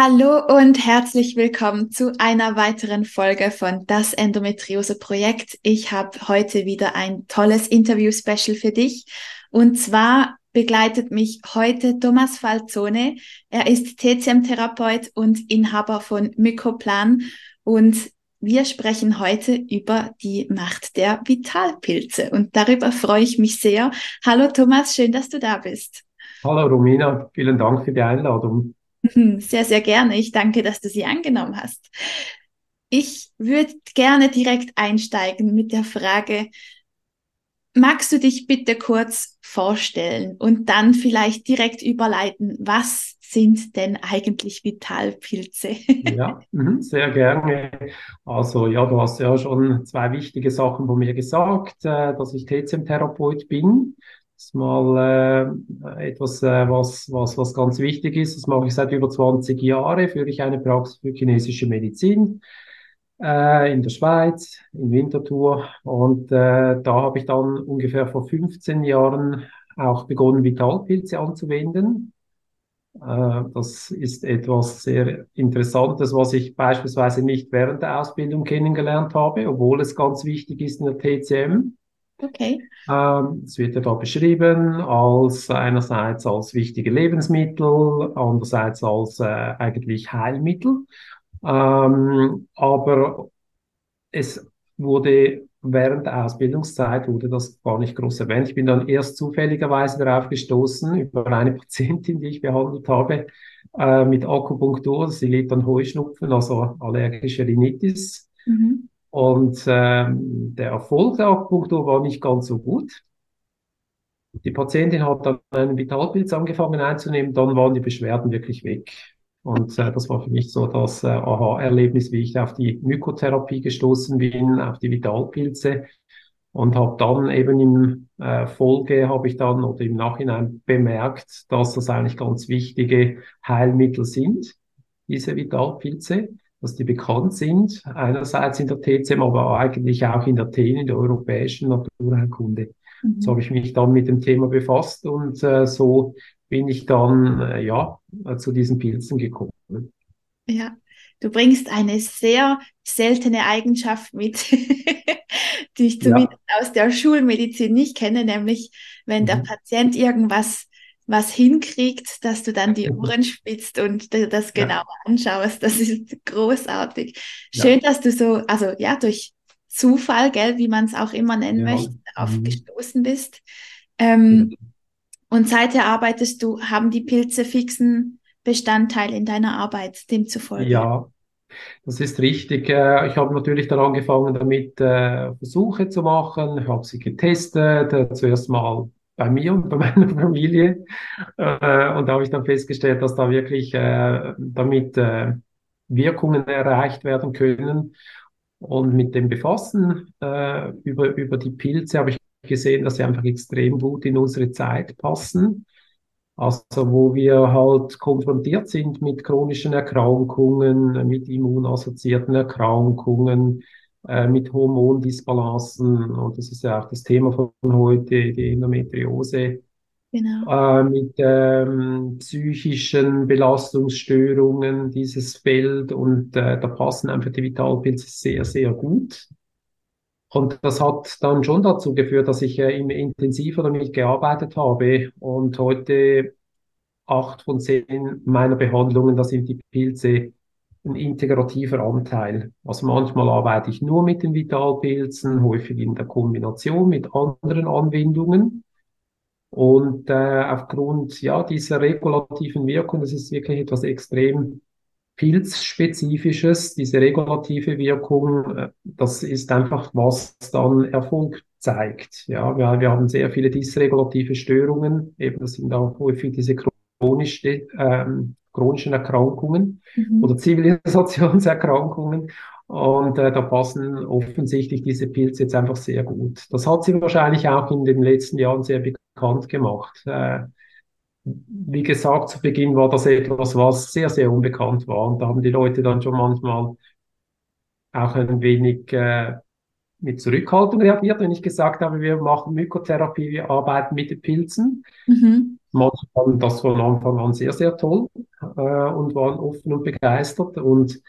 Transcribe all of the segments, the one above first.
Hallo und herzlich willkommen zu einer weiteren Folge von Das Endometriose Projekt. Ich habe heute wieder ein tolles Interview-Special für dich. Und zwar begleitet mich heute Thomas Falzone. Er ist TCM-Therapeut und Inhaber von Mykoplan. Und wir sprechen heute über die Macht der Vitalpilze. Und darüber freue ich mich sehr. Hallo Thomas, schön, dass du da bist. Hallo Romina, vielen Dank für die Einladung. Sehr, sehr gerne. Ich danke, dass du sie angenommen hast. Ich würde gerne direkt einsteigen mit der Frage, magst du dich bitte kurz vorstellen und dann vielleicht direkt überleiten, was sind denn eigentlich Vitalpilze? Ja, mhm, sehr gerne. Also ja, du hast ja schon zwei wichtige Sachen von mir gesagt, äh, dass ich TCM-Therapeut bin ist mal äh, etwas, äh, was, was, was ganz wichtig ist. Das mache ich seit über 20 Jahren. Führe ich eine Praxis für chinesische Medizin äh, in der Schweiz, in Winterthur. Und äh, da habe ich dann ungefähr vor 15 Jahren auch begonnen, Vitalpilze anzuwenden. Äh, das ist etwas sehr Interessantes, was ich beispielsweise nicht während der Ausbildung kennengelernt habe, obwohl es ganz wichtig ist in der TCM. Okay. Ähm, es wird ja da beschrieben als einerseits als wichtige Lebensmittel, andererseits als äh, eigentlich Heilmittel. Ähm, aber es wurde während der Ausbildungszeit wurde das gar nicht groß erwähnt. Ich bin dann erst zufälligerweise darauf gestoßen über eine Patientin, die ich behandelt habe äh, mit Akupunktur. Sie litt an Heuschnupfen, also allergische Rhinitis. Mhm. Und ähm, der Erfolg der Akupunktur war nicht ganz so gut. Die Patientin hat dann einen Vitalpilz angefangen einzunehmen, dann waren die Beschwerden wirklich weg. Und äh, das war für mich so das äh, Aha-Erlebnis, wie ich auf die Mykotherapie gestoßen bin, auf die Vitalpilze und habe dann eben im äh, Folge habe ich dann oder im Nachhinein bemerkt, dass das eigentlich ganz wichtige Heilmittel sind, diese Vitalpilze dass die bekannt sind, einerseits in der TCM, aber eigentlich auch in der TEN, in der europäischen Naturheilkunde. Mhm. So habe ich mich dann mit dem Thema befasst und äh, so bin ich dann äh, ja zu diesen Pilzen gekommen. Ja, du bringst eine sehr seltene Eigenschaft mit, die ich zumindest ja. aus der Schulmedizin nicht kenne, nämlich wenn mhm. der Patient irgendwas was hinkriegt, dass du dann die Ohren spitzt und das genau ja. anschaust. Das ist großartig. Schön, ja. dass du so, also ja, durch Zufall, gell, wie man es auch immer nennen ja. möchte, darauf mhm. gestoßen bist. Ähm, und seither arbeitest du, haben die Pilze fixen Bestandteil in deiner Arbeit, demzufolge? Ja, das ist richtig. Äh, ich habe natürlich dann angefangen, damit äh, Versuche zu machen. Ich habe sie getestet. Äh, zuerst mal bei mir und bei meiner Familie. Äh, und da habe ich dann festgestellt, dass da wirklich äh, damit äh, Wirkungen erreicht werden können. Und mit dem Befassen äh, über, über die Pilze habe ich gesehen, dass sie einfach extrem gut in unsere Zeit passen. Also wo wir halt konfrontiert sind mit chronischen Erkrankungen, mit immunassoziierten Erkrankungen, mit Hormondisbalancen. Und das ist ja auch das Thema von heute, die Endometriose. Genau. Äh, mit ähm, psychischen Belastungsstörungen, dieses Feld. Und äh, da passen einfach die Vitalpilze sehr, sehr gut. Und das hat dann schon dazu geführt, dass ich äh, immer intensiver damit gearbeitet habe. Und heute acht von zehn meiner Behandlungen, da sind die Pilze ein integrativer Anteil. Also manchmal arbeite ich nur mit den Vitalpilzen, häufig in der Kombination mit anderen Anwendungen. Und äh, aufgrund ja dieser regulativen Wirkung, das ist wirklich etwas extrem pilzspezifisches, diese regulative Wirkung, äh, das ist einfach was dann Erfolg zeigt. Ja, wir, wir haben sehr viele dysregulative Störungen, eben das sind auch häufig diese chronische ähm, chronischen Erkrankungen mhm. oder Zivilisationserkrankungen. Und äh, da passen offensichtlich diese Pilze jetzt einfach sehr gut. Das hat sie wahrscheinlich auch in den letzten Jahren sehr bekannt gemacht. Äh, wie gesagt, zu Beginn war das etwas, was sehr, sehr unbekannt war. Und da haben die Leute dann schon manchmal auch ein wenig äh, mit Zurückhaltung reagiert, wenn ich gesagt habe, wir machen Mykotherapie, wir arbeiten mit den Pilzen. Mhm. Manche fanden das von Anfang an sehr, sehr toll äh, und waren offen und begeistert. Und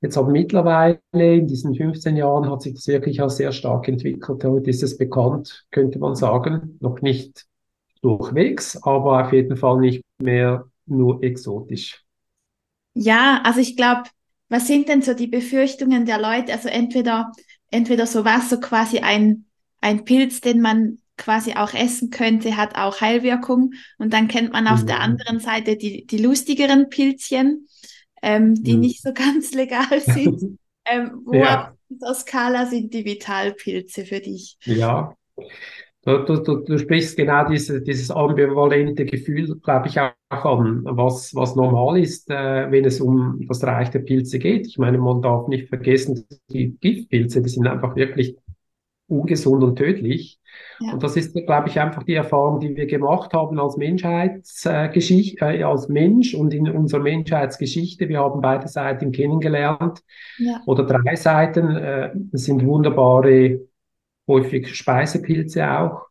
jetzt aber mittlerweile in diesen 15 Jahren hat sich das wirklich auch sehr stark entwickelt. Heute ist es bekannt, könnte man sagen, noch nicht durchwegs, aber auf jeden Fall nicht mehr nur exotisch. Ja, also ich glaube, was sind denn so die Befürchtungen der Leute? Also entweder, entweder so was, so quasi ein, ein Pilz, den man quasi auch essen könnte, hat auch Heilwirkung. Und dann kennt man auf mhm. der anderen Seite die, die lustigeren Pilzchen, ähm, die mhm. nicht so ganz legal sind. ähm, wo ja. auf dieser Skala sind die Vitalpilze für dich? Ja, Du, du, du sprichst genau diese, dieses ambivalente Gefühl, glaube ich, auch an, was, was normal ist, äh, wenn es um das Reich der Pilze geht. Ich meine, man darf nicht vergessen, die Giftpilze, die sind einfach wirklich ungesund und tödlich. Ja. Und das ist, glaube ich, einfach die Erfahrung, die wir gemacht haben als Menschheitsgeschichte, äh, als Mensch und in unserer Menschheitsgeschichte. Wir haben beide Seiten kennengelernt ja. oder drei Seiten. Äh, sind wunderbare häufig Speisepilze auch.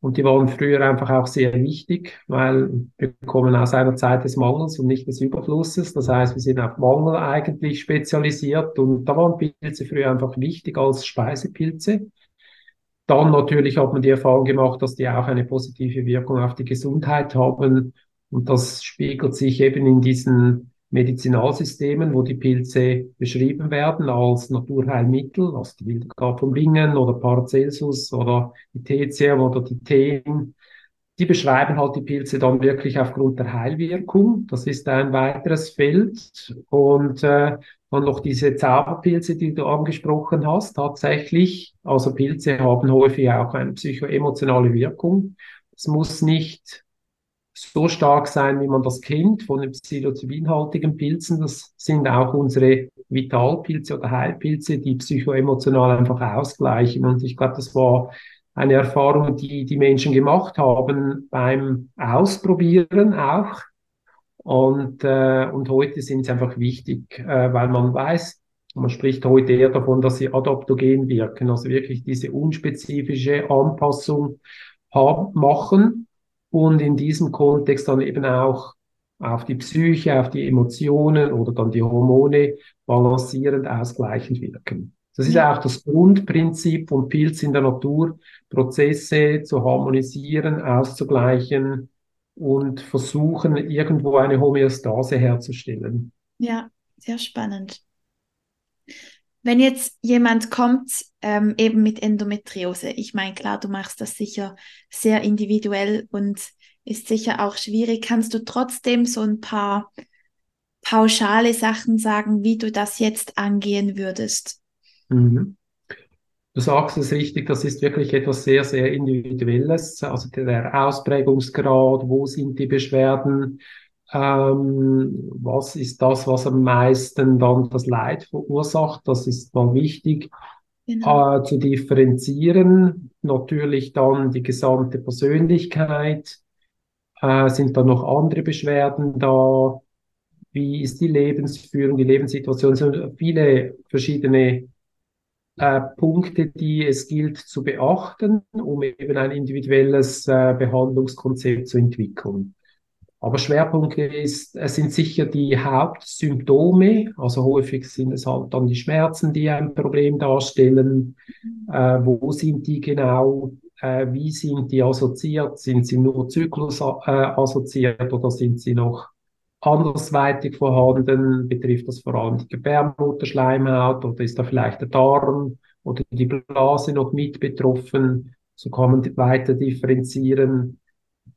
Und die waren früher einfach auch sehr wichtig, weil wir kommen aus einer Zeit des Mangels und nicht des Überflusses. Das heißt, wir sind auf Mangel eigentlich spezialisiert und da waren Pilze früher einfach wichtig als Speisepilze. Dann natürlich hat man die Erfahrung gemacht, dass die auch eine positive Wirkung auf die Gesundheit haben. Und das spiegelt sich eben in diesen Medizinalsystemen, wo die Pilze beschrieben werden als Naturheilmittel, also die Wildgard von Bingen oder Paracelsus oder die TCM oder die Teen, die beschreiben halt die Pilze dann wirklich aufgrund der Heilwirkung. Das ist ein weiteres Feld. Und äh, dann noch diese Zauberpilze, die du angesprochen hast, tatsächlich. Also Pilze haben häufig auch eine psychoemotionale Wirkung. Es muss nicht so stark sein, wie man das kennt von den psilocybinhaltigen Pilzen. Das sind auch unsere Vitalpilze oder Heilpilze, die psychoemotional einfach ausgleichen. Und ich glaube, das war eine Erfahrung, die die Menschen gemacht haben beim Ausprobieren auch. Und, äh, und heute sind sie einfach wichtig, äh, weil man weiß, man spricht heute eher davon, dass sie adaptogen wirken, also wirklich diese unspezifische Anpassung haben, machen und in diesem Kontext dann eben auch auf die Psyche, auf die Emotionen oder dann die Hormone balancierend ausgleichend wirken. Das ist ja. auch das Grundprinzip von Pilz in der Natur, Prozesse zu harmonisieren, auszugleichen und versuchen, irgendwo eine Homöostase herzustellen. Ja, sehr spannend. Wenn jetzt jemand kommt, ähm, eben mit Endometriose, ich meine, klar, du machst das sicher sehr individuell und ist sicher auch schwierig. Kannst du trotzdem so ein paar pauschale Sachen sagen, wie du das jetzt angehen würdest? Mhm. Du sagst es richtig, das ist wirklich etwas sehr, sehr Individuelles. Also der Ausprägungsgrad, wo sind die Beschwerden, ähm, was ist das, was am meisten dann das Leid verursacht? Das ist mal wichtig genau. äh, zu differenzieren. Natürlich dann die gesamte Persönlichkeit. Äh, sind da noch andere Beschwerden da? Wie ist die Lebensführung, die Lebenssituation? Es sind viele verschiedene äh, Punkte, die es gilt zu beachten, um eben ein individuelles äh, Behandlungskonzept zu entwickeln. Aber Schwerpunkt ist, es sind sicher die Hauptsymptome, also häufig sind es halt dann die Schmerzen, die ein Problem darstellen. Äh, wo sind die genau? Äh, wie sind die assoziiert? Sind sie nur Zyklus äh, assoziiert oder sind sie noch andersweitig vorhanden? Betrifft das vor allem die Gebärmutterschleimhaut oder ist da vielleicht der Darm oder die Blase noch mit betroffen? So kann man weiter differenzieren.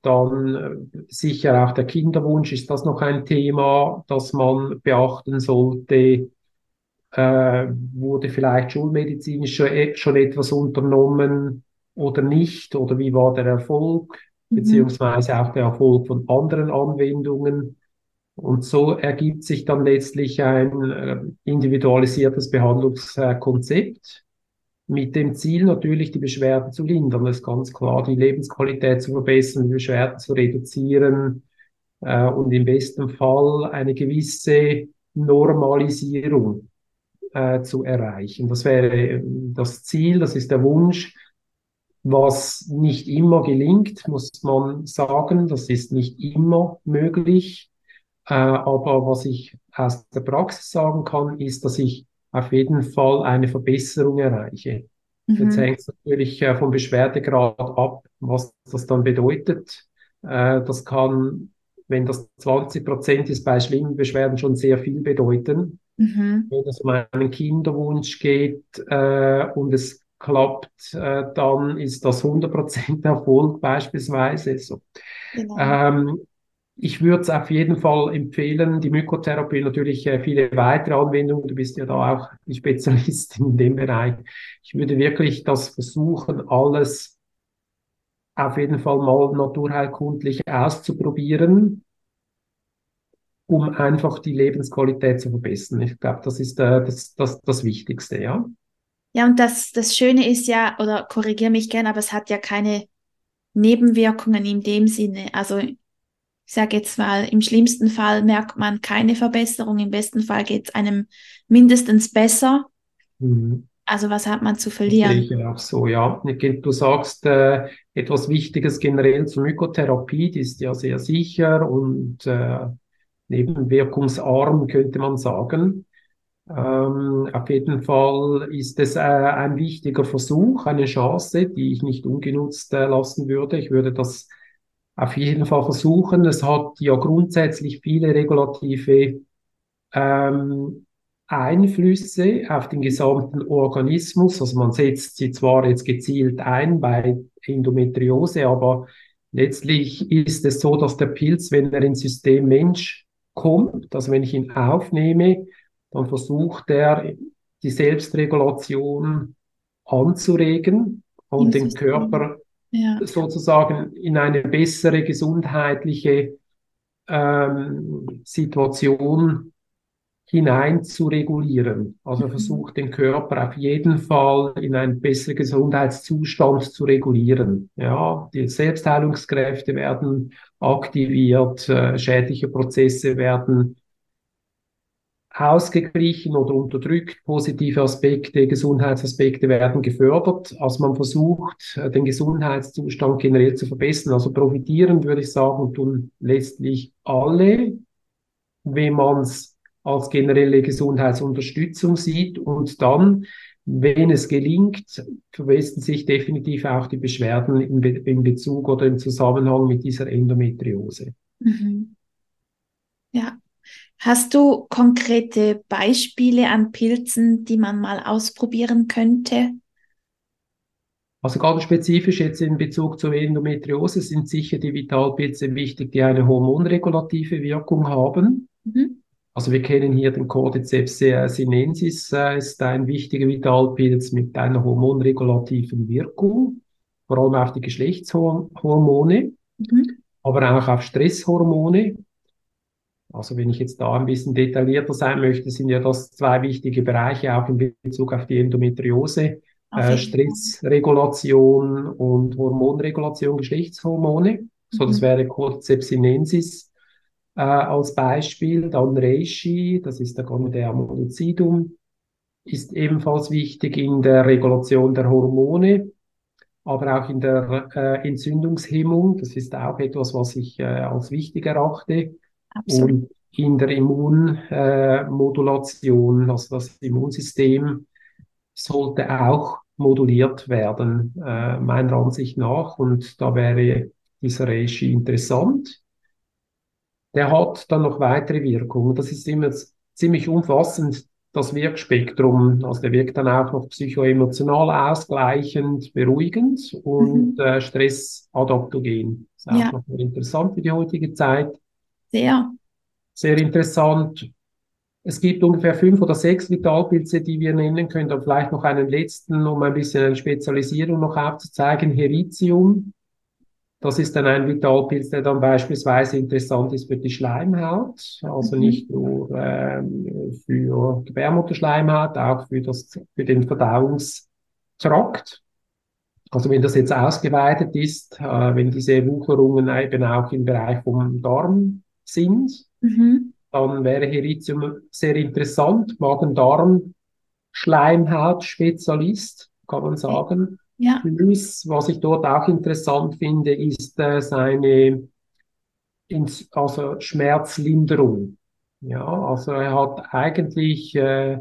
Dann äh, sicher auch der Kinderwunsch ist das noch ein Thema, das man beachten sollte. Äh, wurde vielleicht schulmedizinisch schon, e-, schon etwas unternommen oder nicht? Oder wie war der Erfolg? Mhm. Beziehungsweise auch der Erfolg von anderen Anwendungen. Und so ergibt sich dann letztlich ein äh, individualisiertes Behandlungskonzept mit dem Ziel natürlich die Beschwerden zu lindern. Das ist ganz klar, die Lebensqualität zu verbessern, die Beschwerden zu reduzieren äh, und im besten Fall eine gewisse Normalisierung äh, zu erreichen. Das wäre äh, das Ziel, das ist der Wunsch, was nicht immer gelingt, muss man sagen. Das ist nicht immer möglich. Äh, aber was ich aus der Praxis sagen kann, ist, dass ich auf jeden Fall eine Verbesserung erreiche. Mhm. Jetzt hängt es natürlich äh, vom Beschwerdegrad ab, was das dann bedeutet. Äh, das kann, wenn das 20 Prozent ist, bei schlimmen Beschwerden schon sehr viel bedeuten. Mhm. Wenn es um einen Kinderwunsch geht äh, und es klappt, äh, dann ist das 100% Erfolg beispielsweise. So. Genau. Ähm, ich würde es auf jeden Fall empfehlen, die Mykotherapie natürlich äh, viele weitere Anwendungen. Du bist ja da auch die Spezialistin in dem Bereich. Ich würde wirklich das versuchen, alles auf jeden Fall mal naturheilkundlich auszuprobieren, um einfach die Lebensqualität zu verbessern. Ich glaube, das ist äh, das, das, das Wichtigste, ja. Ja, und das, das Schöne ist ja, oder korrigiere mich gerne, aber es hat ja keine Nebenwirkungen in dem Sinne. Also ich sage jetzt mal, im schlimmsten Fall merkt man keine Verbesserung, im besten Fall geht es einem mindestens besser. Mhm. Also was hat man zu verlieren? Das sehe ich auch so, ja. Du sagst äh, etwas Wichtiges generell zur Mykotherapie, die ist ja sehr sicher und äh, nebenwirkungsarm, könnte man sagen. Ähm, auf jeden Fall ist es äh, ein wichtiger Versuch, eine Chance, die ich nicht ungenutzt äh, lassen würde. Ich würde das auf jeden Fall versuchen. Es hat ja grundsätzlich viele regulative ähm, Einflüsse auf den gesamten Organismus. Also man setzt sie zwar jetzt gezielt ein bei Endometriose, aber letztlich ist es so, dass der Pilz, wenn er ins System Mensch kommt, also wenn ich ihn aufnehme, dann versucht er, die Selbstregulation anzuregen und den Körper ja. sozusagen in eine bessere gesundheitliche ähm, Situation hinein zu regulieren. Also mhm. versucht den Körper auf jeden Fall in einen besseren Gesundheitszustand zu regulieren. Ja, die Selbstheilungskräfte werden aktiviert, äh, schädliche Prozesse werden ausgeglichen oder unterdrückt. Positive Aspekte, Gesundheitsaspekte werden gefördert. Also man versucht, den Gesundheitszustand generell zu verbessern. Also profitieren, würde ich sagen, tun letztlich alle, wenn man es als generelle Gesundheitsunterstützung sieht. Und dann, wenn es gelingt, verbessern sich definitiv auch die Beschwerden in, Be in Bezug oder im Zusammenhang mit dieser Endometriose. Mhm. Ja, Hast du konkrete Beispiele an Pilzen, die man mal ausprobieren könnte? Also ganz spezifisch jetzt in Bezug zur Endometriose sind sicher die Vitalpilze wichtig, die eine hormonregulative Wirkung haben. Mhm. Also wir kennen hier den Cordyceps sinensis, äh, ist ein wichtiger Vitalpilz mit einer hormonregulativen Wirkung, vor allem auf die Geschlechtshormone, mhm. aber auch auf Stresshormone. Also wenn ich jetzt da ein bisschen detaillierter sein möchte, sind ja das zwei wichtige Bereiche auch in Bezug auf die Endometriose. Äh, Stressregulation und Hormonregulation, Geschlechtshormone. So, das mhm. wäre Cordyceps sinensis äh, als Beispiel. Dann Reishi, das ist der Gonorrhea mollicidum, ist ebenfalls wichtig in der Regulation der Hormone, aber auch in der äh, Entzündungshemmung. Das ist auch etwas, was ich äh, als wichtig erachte. Absolut. Und in der Immunmodulation, äh, also das Immunsystem sollte auch moduliert werden, äh, meiner Ansicht nach. Und da wäre dieser Reishi interessant. Der hat dann noch weitere Wirkungen. Das ist immer ziemlich umfassend, das Wirkspektrum. Also der wirkt dann auch noch psychoemotional ausgleichend, beruhigend und mhm. äh, stressadaptogen. Das ist auch ja. noch interessant für die heutige Zeit. Sehr. Sehr interessant. Es gibt ungefähr fünf oder sechs Vitalpilze, die wir nennen können. Dann vielleicht noch einen letzten, um ein bisschen eine Spezialisierung noch aufzuzeigen. Heritium Das ist dann ein Vitalpilz, der dann beispielsweise interessant ist für die Schleimhaut, also Mhm. nicht nur ähm, für Gebärmutterschleimhaut, auch für das, für den Verdauungstrakt. Also wenn das jetzt ausgeweitet ist, äh, wenn diese Wucherungen eben auch im Bereich vom Darm sind, Mhm. dann wäre Heritium sehr interessant. Magen-Darm, Schleimhautspezialist, kann man sagen. Ja. Plus, was ich dort auch interessant finde, ist äh, seine ins, also Schmerzlinderung. Ja, also er hat eigentlich äh,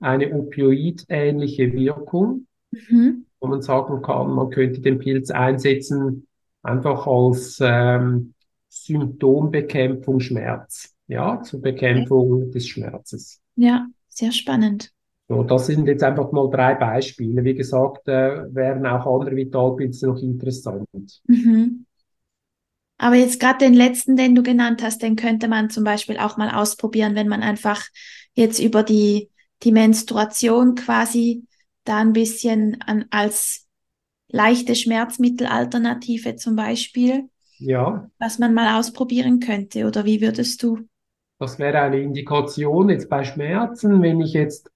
eine opioidähnliche Wirkung, Mhm. wo man sagen kann, man könnte den Pilz einsetzen einfach als ähm, Symptombekämpfung Schmerz, ja, zur Bekämpfung des Schmerzes. Ja, sehr spannend. So, das sind jetzt einfach mal drei Beispiele. Wie gesagt, äh, wären auch andere Vitalpilze noch interessant. Mhm. Aber jetzt gerade den letzten, den du genannt hast, den könnte man zum Beispiel auch mal ausprobieren, wenn man einfach jetzt über die, die Menstruation quasi da ein bisschen an, als leichte Schmerzmittelalternative zum Beispiel, Ja, was man mal ausprobieren könnte. Oder wie würdest du? das wäre eine Indikation jetzt bei Schmerzen, wenn ich jetzt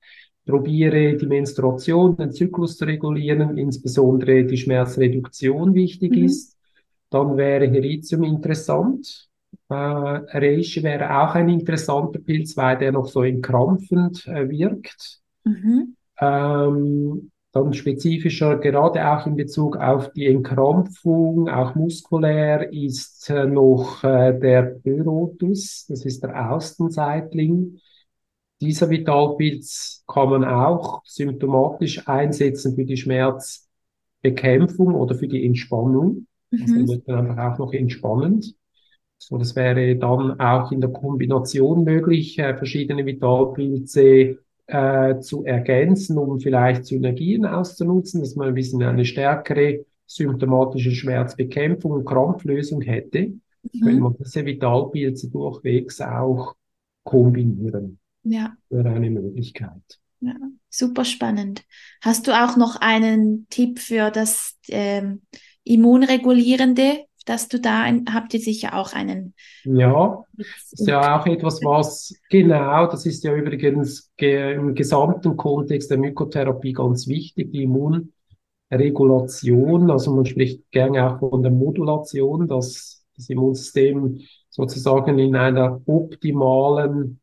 probiere, die Menstruation, den Zyklus zu regulieren, insbesondere die Schmerzreduktion wichtig Mhm. ist, dann wäre Heritium interessant. Äh, Reishi wäre auch ein interessanter Pilz, weil der noch so entkrampfend äh, wirkt. Mhm. Ähm, dann spezifischer, gerade auch in Bezug auf die Entkrampfung, auch muskulär, ist äh, noch äh, der Pleurotus, das ist der Außenseitling. Dieser Vitalpilz kann man auch symptomatisch einsetzen für die Schmerzbekämpfung oder für die Entspannung. Also Mhm. wird dann einfach auch noch entspannend. So, das wäre dann auch in der Kombination möglich, äh, verschiedene Vitalpilze äh, zu ergänzen, um vielleicht Synergien auszunutzen, dass man ein bisschen eine stärkere symptomatische Schmerzbekämpfung und Krampflösung hätte, Mhm. man diese Vitalpilze durchwegs auch kombinieren. Ja. Wäre eine Möglichkeit. Ja, super spannend. Hast du auch noch einen Tipp für das ähm, Immunregulierende, dass du da ein, habt ihr sicher auch einen Ja, Das ist ja auch etwas, was genau, das ist ja übrigens ge im gesamten Kontext der Mykotherapie ganz wichtig, die Immunregulation. Also man spricht gerne auch von der Modulation, dass das Immunsystem sozusagen in einer optimalen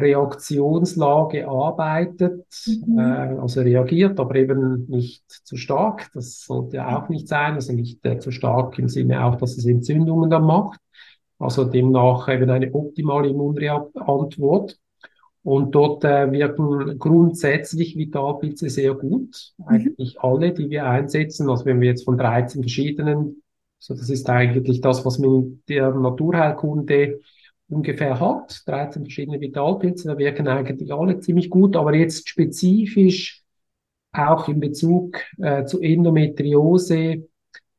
Reaktionslage arbeitet, Mhm. äh, also reagiert, aber eben nicht zu stark. Das sollte ja auch nicht sein, also nicht äh, zu stark im Sinne auch, dass es Entzündungen dann macht. Also demnach eben eine optimale Immunantwort. Und dort äh, wirken grundsätzlich Vitalpilze sehr gut. Mhm. Eigentlich alle, die wir einsetzen. Also wenn wir jetzt von 13 verschiedenen, so das ist eigentlich das, was man in der Naturheilkunde ungefähr hat. 13 verschiedene Vitalpilze, da wirken eigentlich alle ziemlich gut. Aber jetzt spezifisch auch in Bezug äh, zu Endometriose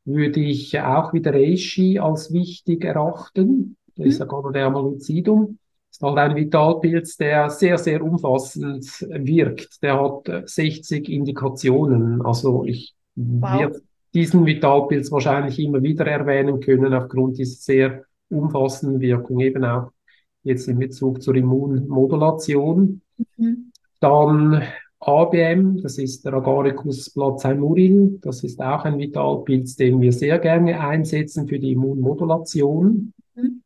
würde ich auch wieder Reishi als wichtig erachten. Der ist ja Ganoderma lucidum. Ist halt ein Vitalpilz, der sehr, sehr umfassend wirkt. Der hat äh, 60 Indikationen. Also ich Wow. werde diesen Vitalpilz wahrscheinlich immer wieder erwähnen können aufgrund dieser sehr umfassenden Wirkung, eben auch jetzt in Bezug zur Immunmodulation. Mhm. Dann ABM, das ist der Agaricus placeimuril. Das ist auch ein Vitalpilz, den wir sehr gerne einsetzen für die Immunmodulation. Mhm.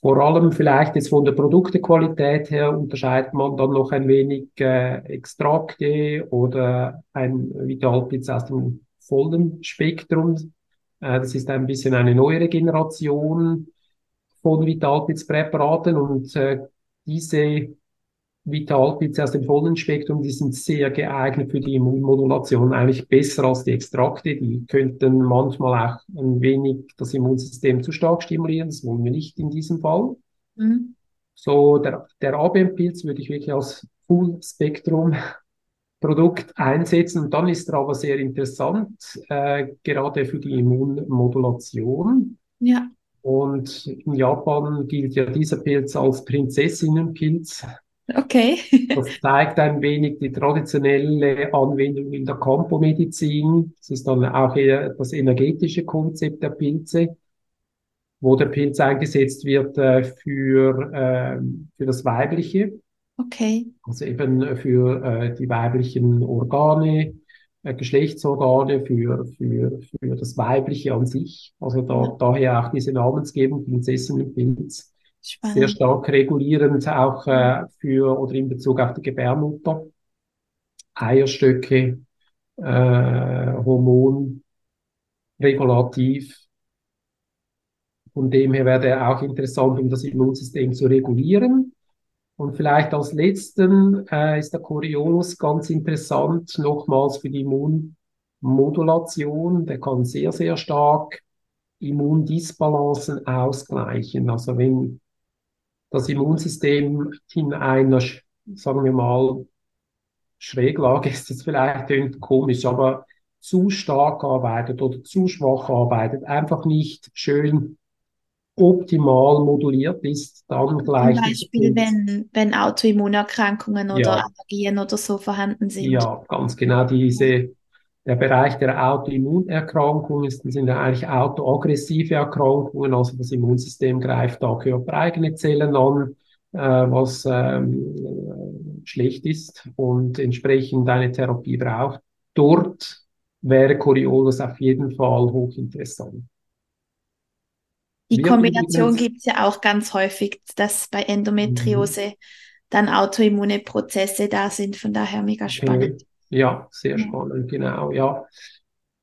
Vor allem vielleicht jetzt von der Produktequalität her unterscheidet man dann noch ein wenig äh, Extrakte oder ein Vitalpilz aus dem vollen Spektrum. Äh, das ist ein bisschen eine neuere Generation von Vitalpilzpräparaten und äh, diese Vitalpilze aus dem vollen Spektrum, die sind sehr geeignet für die Immunmodulation, eigentlich besser als die Extrakte. Die könnten manchmal auch ein wenig das Immunsystem zu stark stimulieren. Das wollen wir nicht in diesem Fall. Mhm. So, der, der ABM-Pilz würde ich wirklich als Full-Spektrum-Produkt einsetzen. Und dann ist er aber sehr interessant, äh, gerade für die Immunmodulation. Ja. Und in Japan gilt ja dieser Pilz als Prinzessinnenpilz. Okay. Das zeigt ein wenig die traditionelle Anwendung in der Kompomedizin. Das ist dann auch eher das energetische Konzept der Pilze, wo der Pilz eingesetzt wird äh, für, äh, für das Weibliche. Okay. Also eben für äh, die weiblichen Organe, Geschlechtsorgane, für, für, für das Weibliche an sich. Also da, Ja. daher auch diese Namensgebung, Prinzessinnenpilz. Sehr Spannend. stark regulierend auch äh, für oder in Bezug auf die Gebärmutter. Eierstöcke, äh, Hormonregulativ. Von dem her wäre der auch interessant, um das Immunsystem zu regulieren. Und vielleicht als letzten äh, ist der Coriolis ganz interessant, nochmals für die Immunmodulation. Der kann sehr, sehr stark Immundisbalancen ausgleichen. Also wenn das Immunsystem in einer, sagen wir mal, Schräglage ist jetzt vielleicht irgendwie komisch, aber zu stark arbeitet oder zu schwach arbeitet, einfach nicht schön optimal moduliert ist, dann Zum gleicht dieser Beispiel, wenn, wenn Autoimmunerkrankungen oder Ja, Allergien oder so vorhanden sind. ja, ganz genau diese, der Bereich der Autoimmunerkrankungen sind ja eigentlich autoaggressive Erkrankungen, also das Immunsystem greift da körpereigene Zellen an, äh, was ähm, äh, schlecht ist und entsprechend eine Therapie braucht. Dort wäre Coriolis auf jeden Fall hochinteressant. Die Kombination gibt es ja auch ganz häufig, dass bei mhm, Endometriose dann autoimmune Prozesse da sind. Von daher mega spannend. ja, sehr Ja. spannend, genau, ja.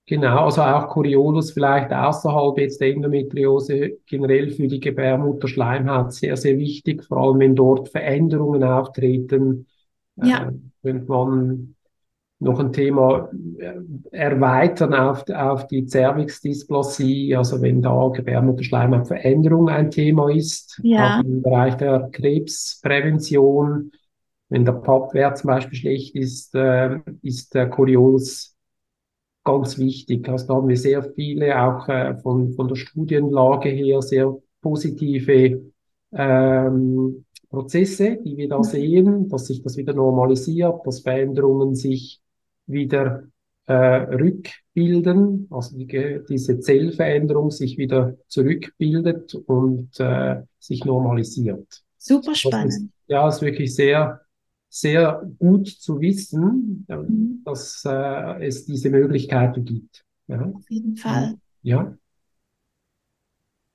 Genau, also auch Coriolus vielleicht außerhalb jetzt der Endometriose generell für die Gebärmutterschleimhaut sehr, sehr wichtig, vor allem wenn dort Veränderungen auftreten, Ja, äh, könnte man noch ein Thema äh, erweitern auf, auf die Cervixdysplasie, also wenn da Gebärmutterschleimhautveränderung ein Thema ist, auch ja, im Bereich der Krebsprävention, wenn der Pappwert zum Beispiel schlecht ist, äh, ist der Coriolus ganz wichtig. Also da haben wir sehr viele, auch äh, von, von der Studienlage her, sehr positive ähm, Prozesse, die wir da mhm. sehen, dass sich das wieder normalisiert, dass Veränderungen sich wieder äh, rückbilden, also die, diese Zellveränderung sich wieder zurückbildet und äh, sich normalisiert. super Das ist, spannend. ja, ist wirklich sehr, sehr gut zu wissen, Mhm. dass äh, es diese Möglichkeiten gibt. Ja, Auf jeden. Fall. ja,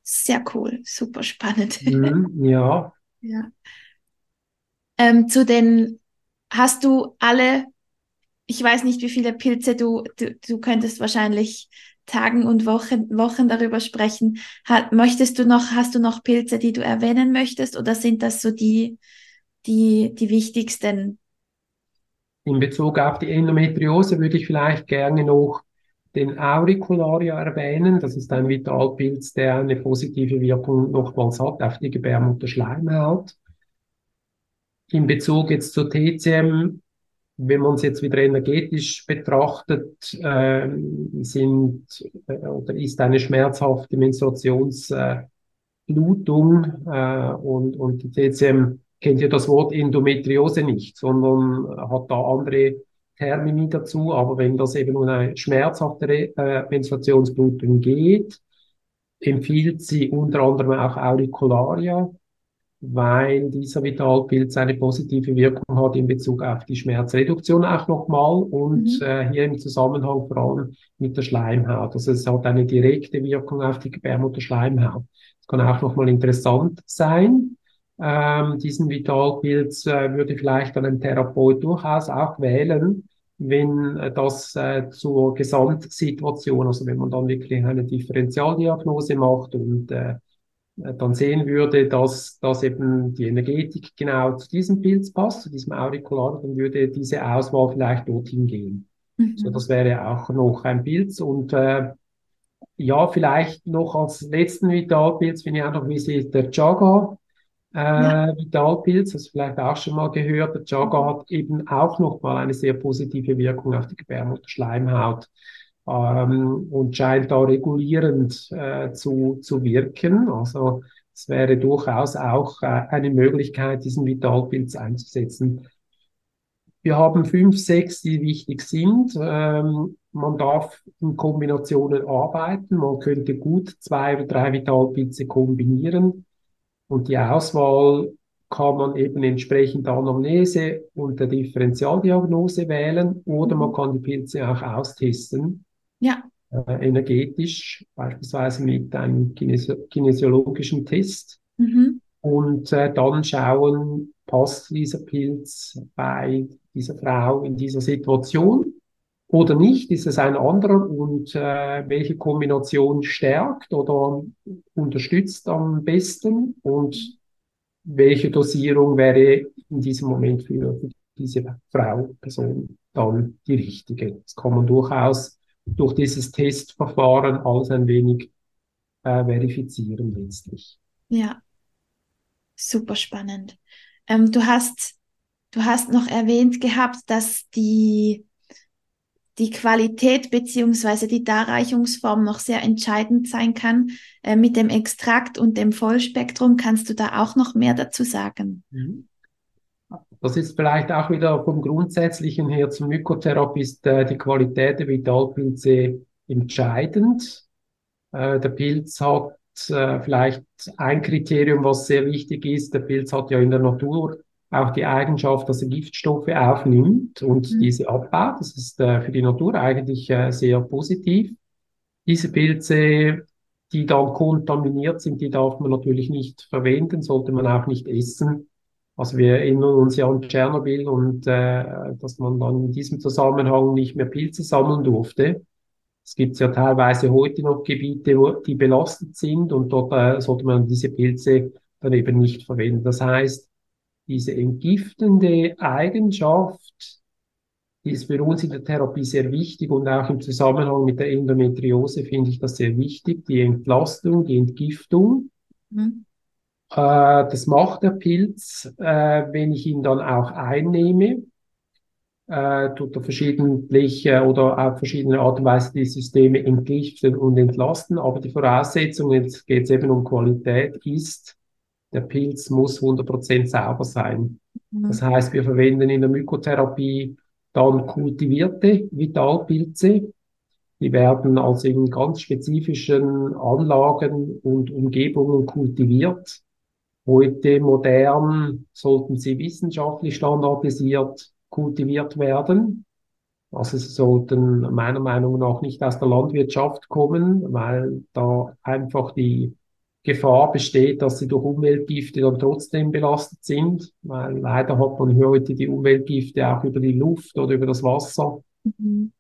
Sehr cool, super spannend. Mhm. ja. Ja. Ähm, zu den, hast du alle, ich weiß nicht, wie viele Pilze du, du, du könntest wahrscheinlich Tagen und Wochen, Wochen darüber sprechen. Ha, möchtest du noch, hast du noch Pilze, die du erwähnen möchtest, oder sind das so die, die, die wichtigsten? In Bezug auf die Endometriose würde ich vielleicht gerne noch den Auricularia erwähnen. Das ist ein Vitalpilz, der eine positive Wirkung nochmals hat auf die Gebärmutterschleimhaut. In Bezug jetzt zur TCM, wenn man es jetzt wieder energetisch betrachtet, ähm, sind äh, oder ist eine schmerzhafte Menstruationsblutung äh, und, und die TCM kennt ja das Wort Endometriose nicht, sondern hat da andere Termini dazu. Aber wenn das eben um eine schmerzhafte äh, Menstruationsblutung geht, empfiehlt sie unter anderem auch Auricularia, weil dieser Vitalpilz eine positive Wirkung hat in Bezug auf die Schmerzreduktion auch nochmal und Mhm. äh, hier im Zusammenhang vor allem mit der Schleimhaut. Also es hat eine direkte Wirkung auf die Gebärmutterschleimhaut. Das kann auch nochmal interessant sein. Ähm, diesen Vitalpilz äh, würde vielleicht dann ein Therapeut durchaus auch wählen, wenn äh, das äh, zur Gesamtsituation, also wenn man dann wirklich eine Differentialdiagnose macht und äh, äh, dann sehen würde, dass, dass eben die Energetik genau zu diesem Pilz passt, zu diesem Auricular, dann würde diese Auswahl vielleicht dorthin gehen. So, Mhm. das wäre auch noch ein Pilz. Und äh, ja, vielleicht noch als letzten Vitalpilz finde ich auch noch wichtig der Chaga Ja. äh, Vitalpilz, hast du vielleicht auch schon mal gehört. Der Chaga hat eben auch nochmal eine sehr positive Wirkung auf die Gebärmutterschleimhaut ähm, und scheint da regulierend äh, zu, zu wirken. Also Es wäre durchaus auch äh, eine Möglichkeit, diesen Vitalpilz einzusetzen. Wir haben fünf, sechs, die wichtig sind. Ähm, man darf in Kombinationen arbeiten. Man könnte gut zwei oder drei Vitalpilze kombinieren. Und die Auswahl kann man eben entsprechend der Anamnese und der Differentialdiagnose wählen oder man kann die Pilze auch austesten. Ja. Äh, energetisch, beispielsweise mit einem kinesi kinesiologischen Test. Mhm. Und äh, dann schauen, passt dieser Pilz bei dieser Frau in dieser Situation oder nicht? Ist es ein anderer und äh, welche Kombination stärkt oder unterstützt am besten und welche Dosierung wäre in diesem Moment für, für diese Frau, Person dann die richtige? Das kann man durchaus durch dieses Testverfahren alles ein wenig äh, verifizieren letztlich. Ja, super spannend. Ähm, du hast du hast noch erwähnt gehabt, dass die die Qualität beziehungsweise die Darreichungsform noch sehr entscheidend sein kann. Äh, mit dem Extrakt und dem Vollspektrum kannst du da auch noch mehr dazu sagen? Mhm. Das ist vielleicht auch wieder vom Grundsätzlichen her zum Mykotherapie ist äh, die Qualität der Vitalpilze entscheidend. Äh, der Pilz hat äh, vielleicht ein Kriterium, was sehr wichtig ist. Der Pilz hat ja in der Natur auch die Eigenschaft, dass er Giftstoffe aufnimmt und mhm. diese abbaut. Das ist äh, für die Natur eigentlich äh, sehr positiv. Diese Pilze, die dann kontaminiert sind, die darf man natürlich nicht verwenden, sollte man auch nicht essen. Also wir erinnern uns ja an Tschernobyl und äh, dass man dann in diesem Zusammenhang nicht mehr Pilze sammeln durfte. Es gibt ja teilweise heute noch Gebiete, wo, die belastet sind und dort äh, sollte man diese Pilze dann eben nicht verwenden. Das heißt, diese entgiftende Eigenschaft, die ist für uns in der Therapie sehr wichtig und auch im Zusammenhang mit der Endometriose finde ich das sehr wichtig, die Entlastung, die Entgiftung. Mhm. Äh, das macht der Pilz, äh, wenn ich ihn dann auch einnehme, äh, tut er verschiedentlich oder auf verschiedene Art und Weise die Systeme entgiften und entlasten. Aber die Voraussetzung, jetzt geht es eben um Qualität, ist, der Pilz muss 100% sauber sein. Mhm. Das heißt, wir verwenden in der Mykotherapie dann kultivierte Vitalpilze, die werden also in ganz spezifischen Anlagen und Umgebungen kultiviert. Heute modern sollten sie wissenschaftlich standardisiert kultiviert werden. Also sie sollten meiner Meinung nach nicht aus der Landwirtschaft kommen, weil da einfach die Gefahr besteht, dass sie durch Umweltgifte dann trotzdem belastet sind, weil leider hat man heute die Umweltgifte auch über die Luft oder über das Wasser. Mhm.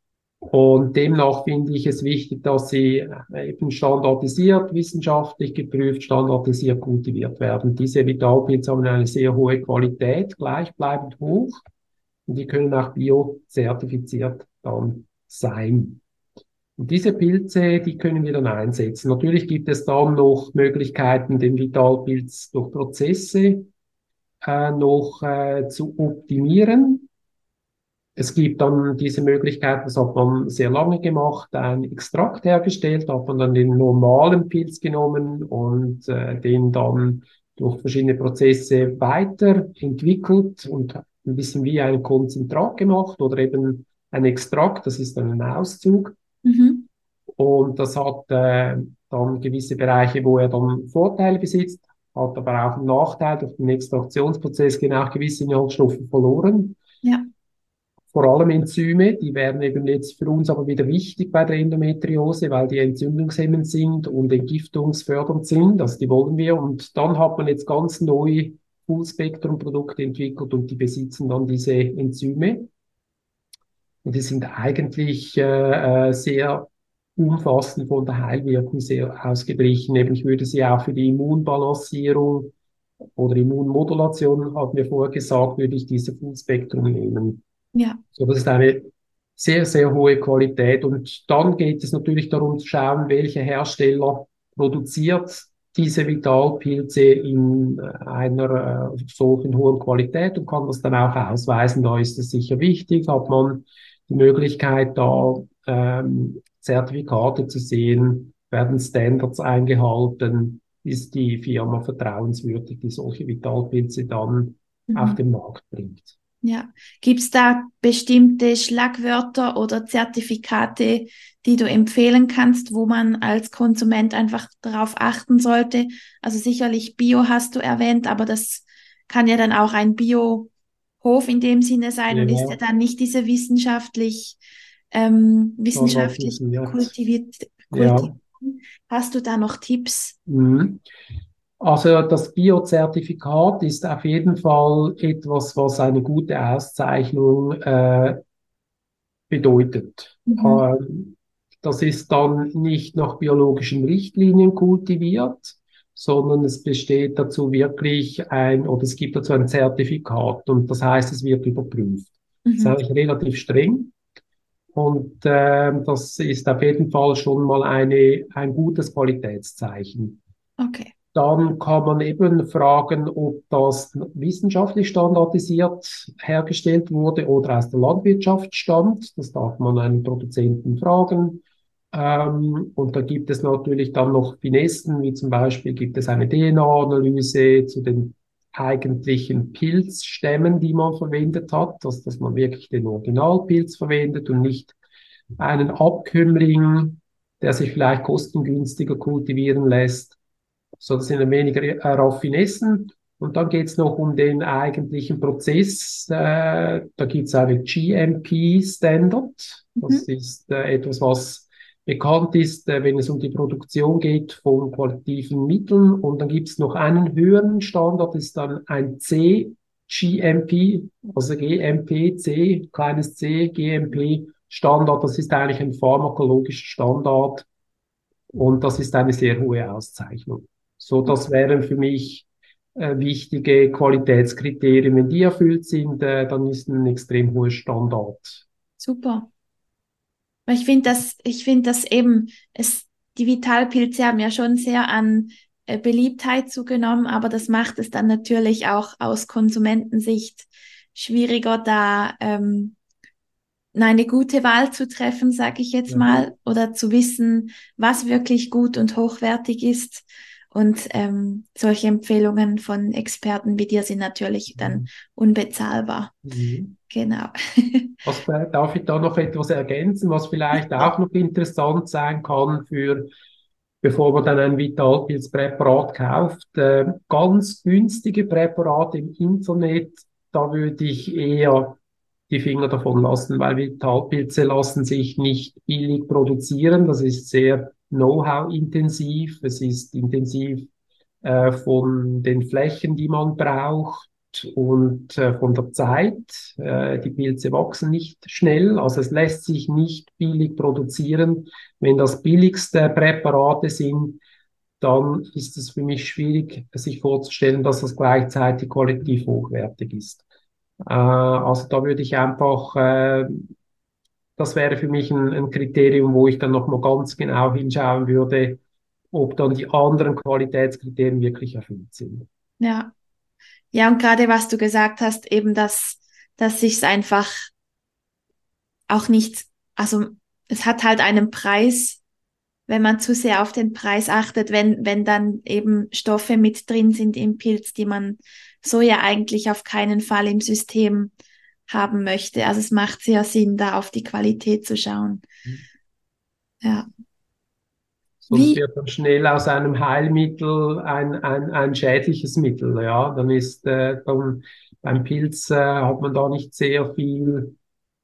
Und demnach finde ich es wichtig, dass sie eben standardisiert, wissenschaftlich geprüft, standardisiert kultiviert werden. Diese Vitalpilze haben eine sehr hohe Qualität, gleichbleibend hoch. Und die können auch biozertifiziert dann sein. Und diese Pilze, die können wir dann einsetzen. Natürlich gibt es dann noch Möglichkeiten, den Vitalpilz durch Prozesse äh, noch äh, zu optimieren. Es gibt dann diese Möglichkeit, das hat man sehr lange gemacht, ein Extrakt hergestellt, hat man dann den normalen Pilz genommen und äh, den dann durch verschiedene Prozesse weiterentwickelt und ein bisschen wie ein Konzentrat gemacht oder eben ein Extrakt, das ist dann ein Auszug. Mhm. Und das hat äh, dann gewisse Bereiche, wo er dann Vorteile besitzt, hat aber auch einen Nachteil. Durch den Extraktionsprozess gehen auch gewisse Inhaltsstoffe verloren. Ja vor allem Enzyme, die werden eben jetzt für uns aber wieder wichtig bei der Endometriose, weil die entzündungshemmend sind und entgiftungsfördernd sind. Also die wollen wir. Und dann hat man jetzt ganz neu Full-Spektrum-Produkte entwickelt und die besitzen dann diese Enzyme. Und die sind eigentlich äh, äh sehr umfassend von der Heilwirkung sehr ausgeglichen. Eben ich würde sie auch für die Immunbalancierung oder Immunmodulation, hatten wir vorher gesagt, würde ich diese Full-Spektrum nehmen. Ja. So, das ist eine sehr, sehr hohe Qualität. Und dann geht es natürlich darum zu schauen, welcher Hersteller produziert diese Vitalpilze in äh, einer äh, solchen hohen Qualität und kann das dann auch ausweisen. Da ist es sicher wichtig, hat man die Möglichkeit, da ähm, Zertifikate zu sehen, werden Standards eingehalten, ist die Firma vertrauenswürdig, die solche Vitalpilze dann mhm. auf den Markt bringt. Ja, gibt es da bestimmte Schlagwörter oder Zertifikate, die du empfehlen kannst, wo man als Konsument einfach darauf achten sollte? Also sicherlich Bio hast du erwähnt, aber das kann ja dann auch ein Biohof in dem Sinne sein ja. und ist ja dann nicht diese wissenschaftlich ähm, wissenschaftlich kultiviert. kultiviert. Ja. Hast du da noch Tipps? Mhm. Also das Biozertifikat ist auf jeden Fall etwas, was eine gute Auszeichnung äh, bedeutet. Mhm. Ähm, das ist dann nicht nach biologischen Richtlinien kultiviert, sondern es besteht dazu wirklich ein, oder es gibt dazu ein Zertifikat und das heißt, es wird überprüft. Mhm. Das ist eigentlich relativ streng. Und äh, das ist auf jeden Fall schon mal eine, ein gutes Qualitätszeichen. Okay. Dann kann man eben fragen, ob das wissenschaftlich standardisiert hergestellt wurde oder aus der Landwirtschaft stammt. Das darf man einen Produzenten fragen. Ähm, und da gibt es natürlich dann noch Finessen, wie zum Beispiel gibt es eine DNA-Analyse zu den eigentlichen Pilzstämmen, die man verwendet hat, dass, dass man wirklich den Originalpilz verwendet und nicht einen Abkömmling, der sich vielleicht kostengünstiger kultivieren lässt. So, das sind weniger äh, Raffinessen. Und dann geht's noch um den eigentlichen Prozess. Äh, da gibt's eine GMP-Standard. Das mhm. ist äh, etwas, was bekannt ist, äh, wenn es um die Produktion geht von qualitativen Mitteln. Und dann gibt's noch einen höheren Standard, das ist dann ein C GMP, also GMP, C, kleines C, GMP Standard. Das ist eigentlich ein pharmakologischer Standard. Und das ist eine sehr hohe Auszeichnung. So, das wären für mich äh, wichtige Qualitätskriterien. Wenn die erfüllt sind, äh, dann ist ein extrem hoher Standard. Super. Ich finde das, ich finde das eben, es, die Vitalpilze haben ja schon sehr an äh, Beliebtheit zugenommen, aber das macht es dann natürlich auch aus Konsumentensicht schwieriger, da ähm, eine gute Wahl zu treffen, sage ich jetzt ja. mal, oder zu wissen, was wirklich gut und hochwertig ist. Und ähm, solche Empfehlungen von Experten wie dir sind natürlich dann mhm. unbezahlbar. Mhm. Genau. was, darf ich da noch etwas ergänzen, was vielleicht auch noch interessant sein kann für bevor man dann ein Vitalpilzpräparat kauft. Äh, ganz günstige Präparate im Internet, da würde ich eher die Finger davon lassen, weil Vitalpilze lassen sich nicht billig produzieren. Das ist sehr Know-how-intensiv, es ist intensiv äh, von den Flächen, die man braucht und äh, von der Zeit. Äh, die Pilze wachsen nicht schnell, also es lässt sich nicht billig produzieren. Wenn das billigste Präparate sind, dann ist es für mich schwierig, sich vorzustellen, dass das gleichzeitig qualitativ hochwertig ist. Äh, also da würde ich einfach äh, das wäre für mich ein, ein Kriterium, wo ich dann nochmal ganz genau hinschauen würde, ob dann die anderen Qualitätskriterien wirklich erfüllt sind. Ja. Ja, und gerade was du gesagt hast, eben, dass, dass sich es einfach auch nicht, also es hat halt einen Preis, wenn man zu sehr auf den Preis achtet, wenn, wenn dann eben Stoffe mit drin sind im Pilz, die man so ja eigentlich auf keinen Fall im System haben möchte. Also es macht sehr Sinn, da auf die Qualität zu schauen. Mhm. Ja. Sonst wird dann schnell aus einem Heilmittel ein, ein, ein schädliches Mittel. Ja, dann ist äh, dann, beim Pilz äh, hat man da nicht sehr viel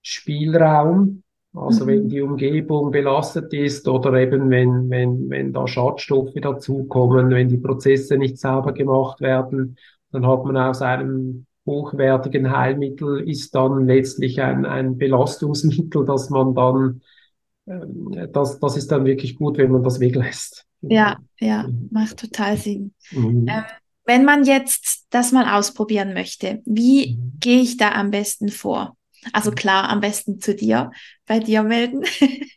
Spielraum. Also mhm. wenn die Umgebung belastet ist oder eben wenn, wenn, wenn da Schadstoffe dazukommen, wenn die Prozesse nicht sauber gemacht werden, dann hat man aus einem hochwertigen Heilmittel ist dann letztlich ein, ein Belastungsmittel, dass man dann, äh, das, das ist dann wirklich gut, wenn man das weglässt. Ja, ja, macht total Sinn. Mhm. Ähm, wenn man jetzt das mal ausprobieren möchte, wie mhm. gehe ich da am besten vor? Also mhm. klar, am besten zu dir, bei dir melden.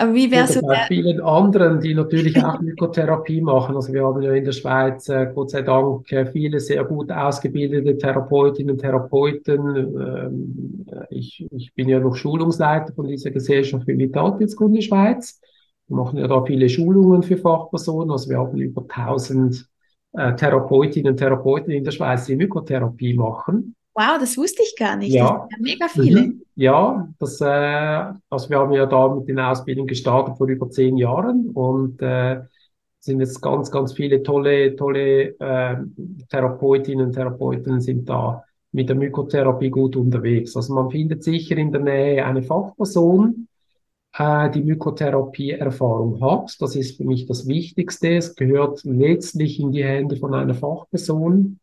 Aber wie wär's Oder bei vielen anderen, die natürlich auch Mykotherapie machen. Also wir haben ja in der Schweiz, äh, Gott sei Dank, äh, viele sehr gut ausgebildete Therapeutinnen und Therapeuten. Ähm, ich, ich bin ja noch Schulungsleiter von dieser Gesellschaft für Vitalpilzkunde Schweiz. Wir machen ja da viele Schulungen für Fachpersonen. Also wir haben über 1000 äh, Therapeutinnen und Therapeuten in der Schweiz, die Mykotherapie machen. Wow, das wusste ich gar nicht. Ja. Das sind ja mega viele. Mhm. Ja, das, äh, also wir haben ja da mit den Ausbildungen gestartet vor über zehn Jahren und äh, sind jetzt ganz, ganz viele tolle, tolle äh, Therapeutinnen und Therapeuten sind da mit der Mykotherapie gut unterwegs. Also man findet sicher in der Nähe eine Fachperson, äh, die Mykotherapie-Erfahrung hat. Das ist für mich das Wichtigste. Es gehört letztlich in die Hände von einer Fachperson,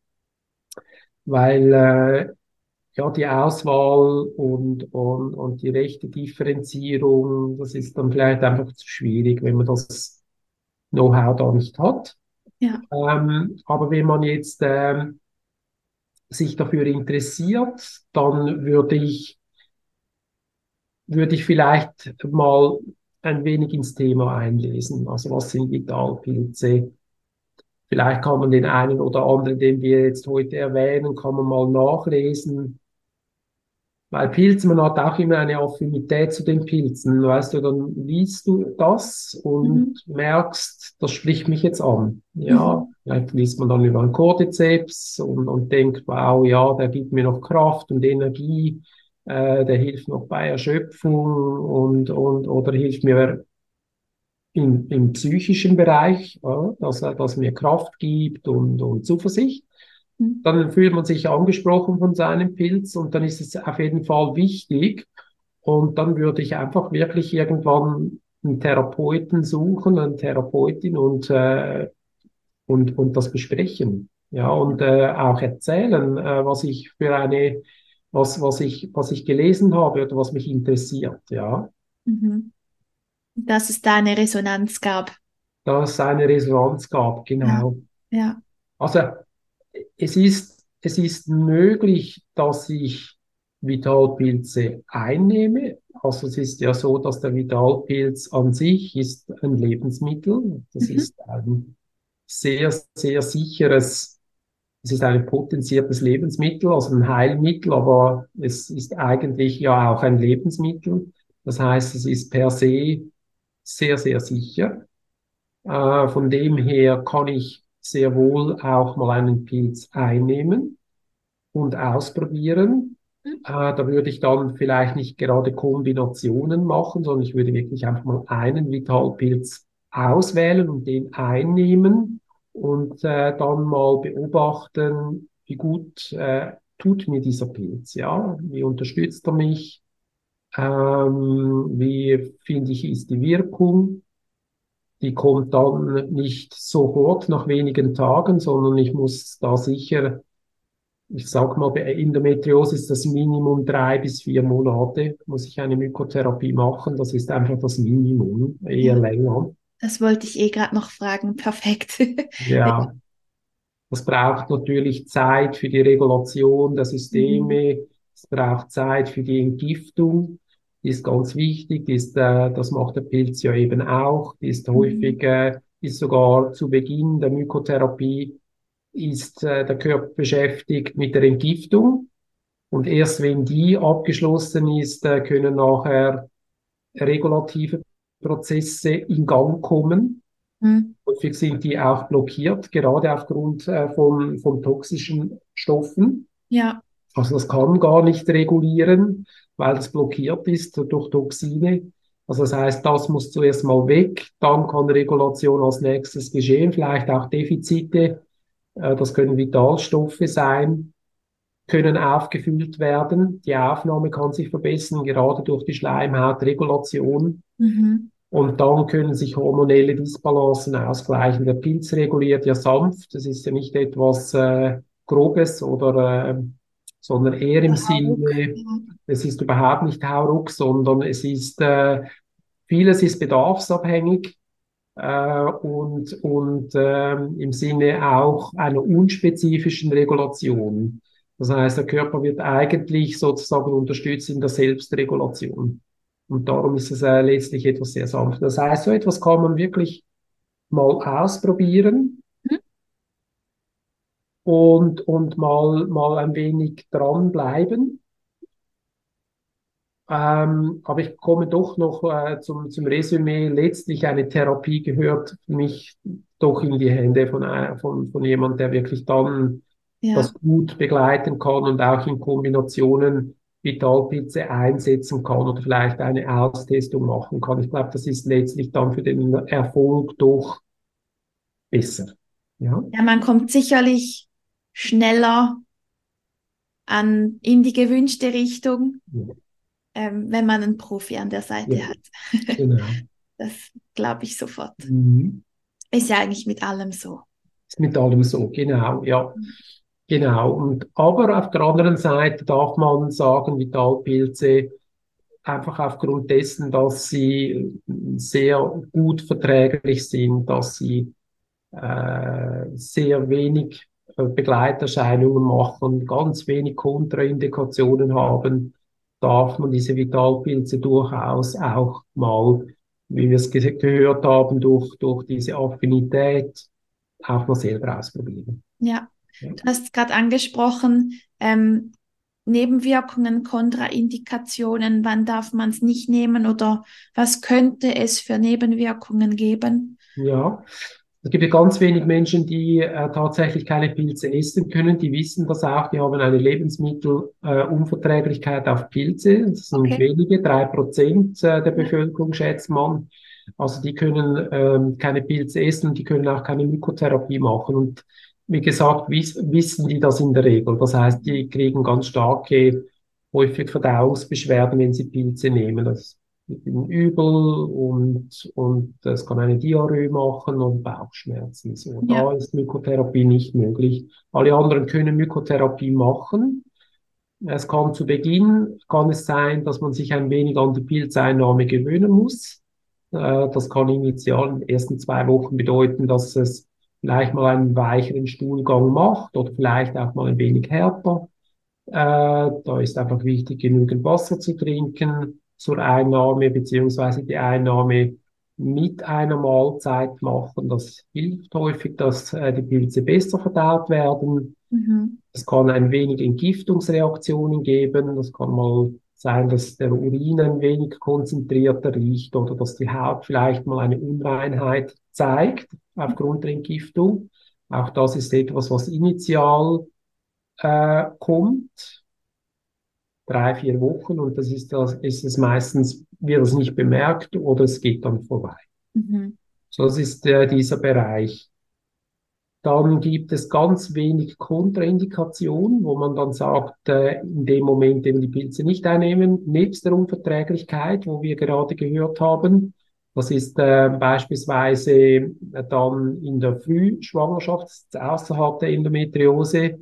weil äh, ja, die Auswahl und, und, und die rechte Differenzierung, das ist dann vielleicht einfach zu schwierig, wenn man das Know-how da nicht hat. Ja. Ähm, aber wenn man jetzt ähm, sich dafür interessiert, dann würde ich, würde ich vielleicht mal ein wenig ins Thema einlesen. Also was sind Vitalpilze? Vielleicht kann man den einen oder anderen, den wir jetzt heute erwähnen, kann man mal nachlesen. Weil Pilze, man hat auch immer eine Affinität zu den Pilzen. Weißt du, dann liest du das und mhm. merkst, das spricht mich jetzt an. Ja, mhm. vielleicht liest man dann über einen Cordyceps und, und denkt, wow, ja, der gibt mir noch Kraft und Energie, äh, der hilft noch bei Erschöpfung und, und, oder hilft mir im, im psychischen Bereich, ja, dass er, dass mir Kraft gibt und, und Zuversicht. Mhm. Dann fühlt man sich angesprochen von seinem Pilz und dann ist es auf jeden Fall wichtig. Und dann würde ich einfach wirklich irgendwann einen Therapeuten suchen, eine Therapeutin und, äh, und, und das besprechen. Ja, und äh, auch erzählen, äh, was ich für eine, was, was ich, was ich gelesen habe oder was mich interessiert, ja. Mhm. Dass es da eine Resonanz gab. Dass es eine Resonanz gab, genau. Ja. ja. Also es ist, es ist möglich, dass ich Vitalpilze einnehme. Also es ist ja so, dass der Vitalpilz an sich ist ein Lebensmittel. Das mhm. ist ein sehr, sehr sicheres, es ist ein potenziertes Lebensmittel, also ein Heilmittel, aber es ist eigentlich ja auch ein Lebensmittel. Das heißt, es ist per se sehr, sehr sicher. Äh, von dem her kann ich sehr wohl auch mal einen Pilz einnehmen und ausprobieren. Mhm. Äh, da würde ich dann vielleicht nicht gerade Kombinationen machen, sondern ich würde wirklich einfach mal einen Vitalpilz auswählen und den einnehmen und äh, dann mal beobachten, wie gut äh, tut mir dieser Pilz, ja, wie unterstützt er mich, ähm, wie finde ich ist die Wirkung die kommt dann nicht sofort nach wenigen Tagen, sondern ich muss da sicher, ich sag mal, bei Endometriose ist das Minimum drei bis vier Monate, muss ich eine Mykotherapie machen. Das ist einfach das Minimum, eher ja, länger. Das wollte ich eh gerade noch fragen. Perfekt. ja. Das braucht natürlich Zeit für die Regulation der Systeme. Mhm. Es braucht Zeit für die Entgiftung die ist ganz wichtig, die ist, äh, das macht der Pilz ja eben auch, die ist mhm. häufig, äh, ist sogar zu Beginn der Mykotherapie, ist äh, der Körper beschäftigt mit der Entgiftung. Und erst wenn die abgeschlossen ist, äh, können nachher regulative Prozesse in Gang kommen. Mhm. Häufig sind die auch blockiert, gerade aufgrund äh, von, von toxischen Stoffen. Ja. Also das kann gar nicht regulieren weil es blockiert ist durch Toxine. Also das heißt, das muss zuerst mal weg, dann kann Regulation als nächstes geschehen, vielleicht auch Defizite, äh, das können Vitalstoffe sein, können aufgefüllt werden. Die Aufnahme kann sich verbessern, gerade durch die Schleimhautregulation. Mhm. Und dann können sich hormonelle Disbalancen ausgleichen. Der Pilz reguliert ja sanft, das ist ja nicht etwas äh, Grobes oder äh, sondern eher im Sinne, es ist überhaupt nicht Hauruck, sondern es ist, äh, vieles ist bedarfsabhängig äh, und, und äh, im Sinne auch einer unspezifischen Regulation. Das heißt, der Körper wird eigentlich sozusagen unterstützt in der Selbstregulation. Und darum ist es äh, letztlich etwas sehr sanft. Das heißt, so etwas kann man wirklich mal ausprobieren und, und mal, mal ein wenig dranbleiben. Ähm, aber ich komme doch noch äh, zum, zum Resümee. Letztlich eine Therapie gehört für mich doch in die Hände von, äh, von, von jemand, der wirklich dann Ja, das gut begleiten kann und auch in Kombinationen Vitalpilze einsetzen kann oder vielleicht eine Austestung machen kann. Ich glaube, das ist letztlich dann für den Erfolg doch besser. Ja, ja, man kommt sicherlich schneller an in die gewünschte Richtung, ja, ähm, wenn man einen Profi an der Seite ja, hat. genau. Das glaube ich sofort. Mhm. Ist ja eigentlich mit allem so. Ist mit allem so, genau, ja. Genau. Und, aber auf der anderen Seite darf man sagen, Vitalpilze einfach aufgrund dessen, dass sie sehr gut verträglich sind, dass sie äh, sehr wenig Begleiterscheinungen machen, ganz wenig Kontraindikationen haben, darf man diese Vitalpilze durchaus auch mal, wie wir es ge gehört haben, durch, durch diese Affinität auch mal selber ausprobieren. Ja, Ja. du hast gerade angesprochen, ähm, Nebenwirkungen, Kontraindikationen, wann darf man es nicht nehmen oder was könnte es für Nebenwirkungen geben? Ja, es gibt ja ganz wenig Menschen, die äh, tatsächlich keine Pilze essen können. Die wissen das auch. Die haben eine Lebensmittelunverträglichkeit äh, auf Pilze. Das sind Okay. wenige, drei Prozent äh, der. Bevölkerung schätzt man. Also die können ähm, keine Pilze essen und die können auch keine Mykotherapie machen. Und wie gesagt, wiss, wissen die das in der Regel. Das heißt, die kriegen ganz starke, häufig Verdauungsbeschwerden, wenn sie Pilze nehmen. Das mit dem Übel und, und es kann eine Diarrhoe machen und Bauchschmerzen. So, Ja, da ist Mykotherapie nicht möglich. Alle anderen können Mykotherapie machen. Es kann zu Beginn, kann es sein, dass man sich ein wenig an die Pilzeinnahme gewöhnen muss. Äh, Das kann initial in den ersten zwei Wochen bedeuten, dass es vielleicht mal einen weicheren Stuhlgang macht oder vielleicht auch mal ein wenig härter. Äh, da ist einfach wichtig, genügend Wasser zu trinken zur Einnahme, beziehungsweise die Einnahme mit einer Mahlzeit machen. Das hilft häufig, dass äh, die Pilze besser verdaut werden. mhm. Es kann ein wenig Entgiftungsreaktionen geben. Das kann mal sein, dass der Urin ein wenig konzentrierter riecht oder dass die Haut vielleicht mal eine Unreinheit zeigt aufgrund der Entgiftung. Auch das ist etwas, was initial äh, kommt, drei, vier Wochen, und das ist das, ist es meistens, wird es nicht bemerkt oder es geht dann vorbei. Mhm. So, das ist äh, dieser Bereich. Dann gibt es ganz wenig Kontraindikationen, wo man dann sagt, äh, in dem Moment eben die Pilze nicht einnehmen, nebst der Unverträglichkeit, wo wir gerade gehört haben. Das ist äh, beispielsweise äh, dann in der Frühschwangerschaft, außerhalb der Endometriose.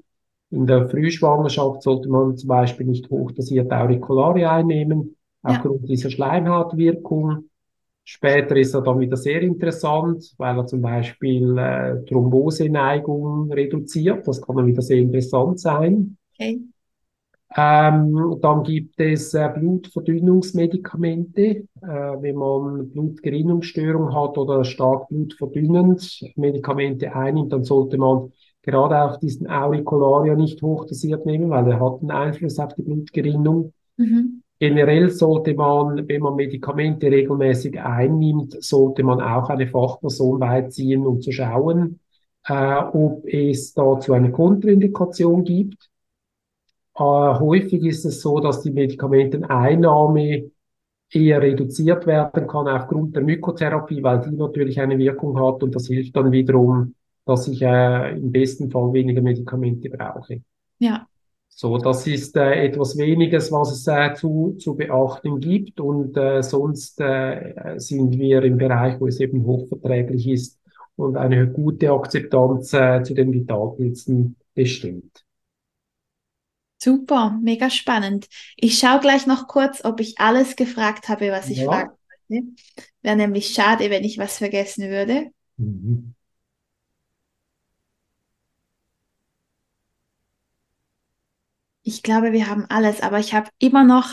In der Frühschwangerschaft sollte man zum Beispiel nicht hochdosiert Auricularia einnehmen, Ja, aufgrund dieser Schleimhautwirkung. Später ist er dann wieder sehr interessant, weil er zum Beispiel äh, Thromboseneigung reduziert. Das kann dann wieder sehr interessant sein. okay. Ähm, dann gibt es äh, Blutverdünnungsmedikamente. Äh, wenn man Blutgerinnungsstörung hat oder stark blutverdünnend Medikamente einnimmt, dann sollte man gerade auch diesen Auricularia nicht hochdosiert nehmen, weil er hat einen Einfluss auf die Blutgerinnung. Mhm. Generell sollte man, wenn man Medikamente regelmäßig einnimmt, sollte man auch eine Fachperson beiziehen, um zu schauen, äh, ob es dazu eine Kontraindikation gibt. Äh, häufig ist es so, dass die Medikamenteneinnahme eher reduziert werden kann aufgrund der Mykotherapie, weil die natürlich eine Wirkung hat und das hilft dann wiederum, dass ich äh, im besten Fall weniger Medikamente brauche. Ja, So, das ist äh, etwas weniges, was es äh, zu, zu beachten gibt und äh, sonst äh, sind wir im Bereich, wo es eben hochverträglich ist und eine gute Akzeptanz äh, zu den Vitalpilzen besteht. super, mega spannend. Ich schaue gleich noch kurz, ob ich alles gefragt habe, was ich Ja. fragen wollte. Wäre nämlich schade, wenn ich was vergessen würde. Mhm. Ich glaube, wir haben alles, aber ich habe immer noch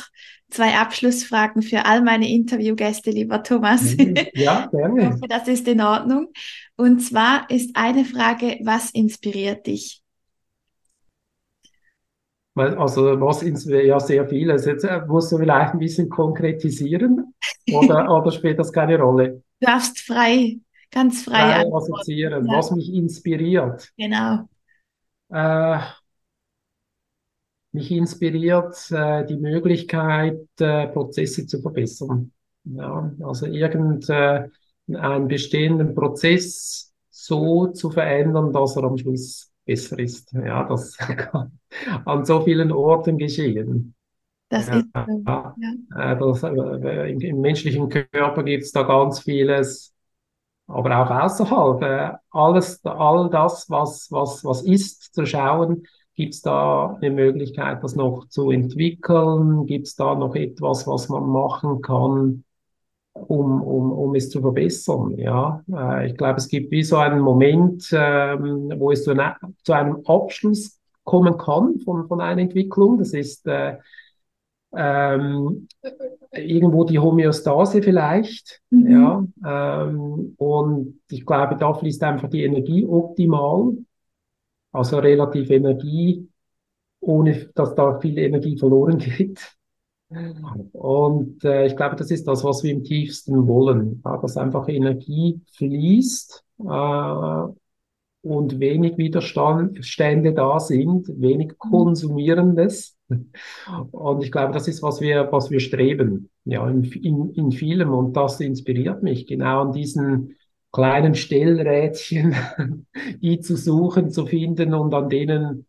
zwei Abschlussfragen für all meine Interviewgäste, lieber Thomas. Mhm. Ja, Ich gerne. hoffe, das ist in Ordnung. Und zwar ist eine Frage, was inspiriert dich? Also was ja sehr vieles. Jetzt äh, musst du vielleicht ein bisschen konkretisieren oder, oder spielt das keine Rolle? Du darfst frei, ganz frei, frei assoziieren, ja. was mich inspiriert. Genau. Äh, mich inspiriert äh, die Möglichkeit, äh, Prozesse zu verbessern. Ja, also irgendeinen äh, bestehenden Prozess so zu verändern, dass er am Schluss besser ist. Ja, das kann an so vielen Orten geschehen. Das ja, ist so. Ja. Äh, das, äh, im, im, menschlichen Körper gibt es da ganz vieles, aber auch außerhalb. Äh, alles, all das, was, was, was ist, zu schauen, gibt es da eine Möglichkeit, das noch zu entwickeln? Gibt es da noch etwas, was man machen kann? um, um, um es zu verbessern. Ja, äh, ich glaube, es gibt wie so einen Moment, ähm, wo es zu, eine, zu, einem Abschluss kommen kann von, von einer Entwicklung. Das ist äh, ähm, irgendwo die Homöostase vielleicht. Mhm. Ja, ähm, und ich glaube, da fließt einfach die Energie optimal, also relativ Energie, ohne dass da viel Energie verloren geht. Und äh, ich glaube, das ist das, was wir im tiefsten wollen, ja, dass einfach Energie fließt äh, und wenig Widerstände da sind, wenig mhm. Konsumierendes. Und ich glaube, das ist, was wir, was wir streben, ja, in, in, in vielem. Und das inspiriert mich, genau an diesen kleinen Stellrädchen, die zu suchen, zu finden und an denen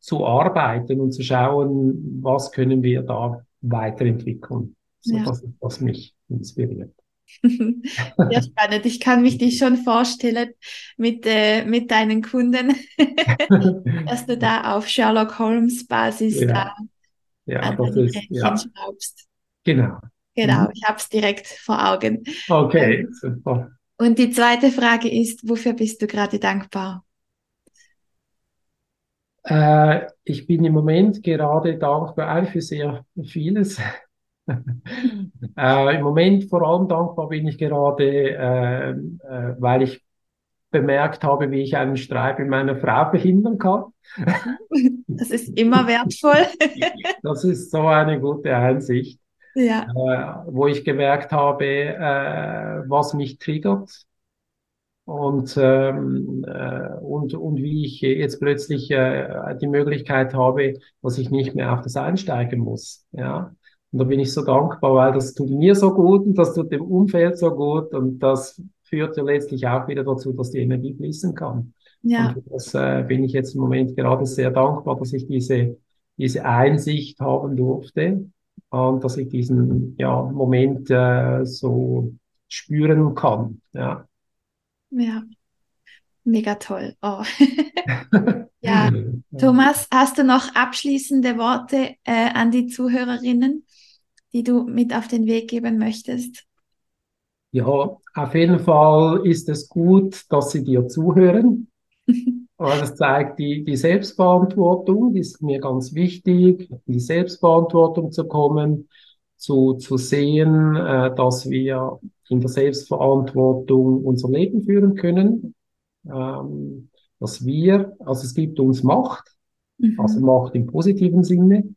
zu arbeiten und zu schauen, was können wir da weiterentwickeln. So, ja. Das ist, was mich inspiriert. Sehr spannend. Ich kann mich dich schon vorstellen mit, äh, mit deinen Kunden, dass du da auf Sherlock Holmes Basis ja. da ja, an das ist, ja. schraubst. Genau. Genau, mhm. ich habe es direkt vor Augen. Okay, ähm, super. Und die zweite Frage ist, wofür bist du gerade dankbar? Äh, ich bin im Moment gerade dankbar für sehr vieles. äh, Im Moment vor allem dankbar bin ich gerade, äh, äh, weil ich bemerkt habe, wie ich einen Streit mit meiner Frau verhindern kann. Das ist immer wertvoll. das ist so eine gute Einsicht. Ja. Äh, wo ich gemerkt habe, äh, was mich triggert, und, ähm, äh, und, und wie ich jetzt plötzlich äh, die Möglichkeit habe, dass ich nicht mehr auf das einsteigen muss. Ja. Und da bin ich so dankbar, weil das tut mir so gut und das tut dem Umfeld so gut und das führt ja letztlich auch wieder dazu, dass die Energie fließen kann. Ja. Und das äh, bin ich jetzt im Moment gerade sehr dankbar, dass ich diese, diese Einsicht haben durfte und dass ich diesen ja, Moment äh, so spüren kann. Ja. Ja, mega toll. Oh. ja, Thomas, hast du noch abschließende Worte äh, an die Zuhörerinnen, die du mit auf den Weg geben möchtest? Ja, auf jeden Fall ist es gut, dass sie dir zuhören. Weil das zeigt die, die Selbstverantwortung, die ist mir ganz wichtig, in die Selbstverantwortung zu kommen, zu, zu sehen, äh, dass wir in der Selbstverantwortung unser Leben führen können, ähm, dass wir, also es gibt uns Macht, mhm. also Macht im positiven Sinne,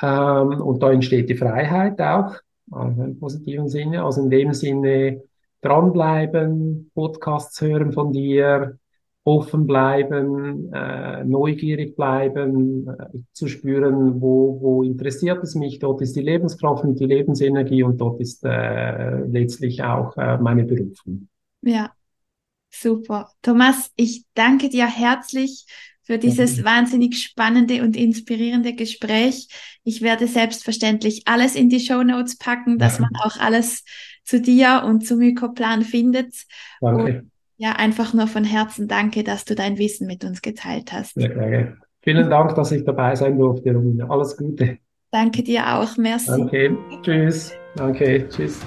ähm, und da entsteht die Freiheit auch, also im positiven Sinne, also in dem Sinne dranbleiben, Podcasts hören von dir, offen bleiben, äh, neugierig bleiben, äh, zu spüren, wo, wo interessiert es mich. Dort ist die Lebenskraft und die Lebensenergie und dort ist äh, letztlich auch äh, meine Berufung. Ja, super. Thomas, ich danke dir herzlich für dieses ja. wahnsinnig spannende und inspirierende Gespräch. Ich werde selbstverständlich alles in die Show Notes packen, dass ja. man auch alles zu dir und zu Mykoplan findet. Danke. Und ja, einfach nur von Herzen danke, dass du dein Wissen mit uns geteilt hast. Sehr gerne. Vielen Dank, dass ich dabei sein durfte, Romina. Alles Gute. Danke dir auch. Merci. Danke. Tschüss. Danke. Tschüss.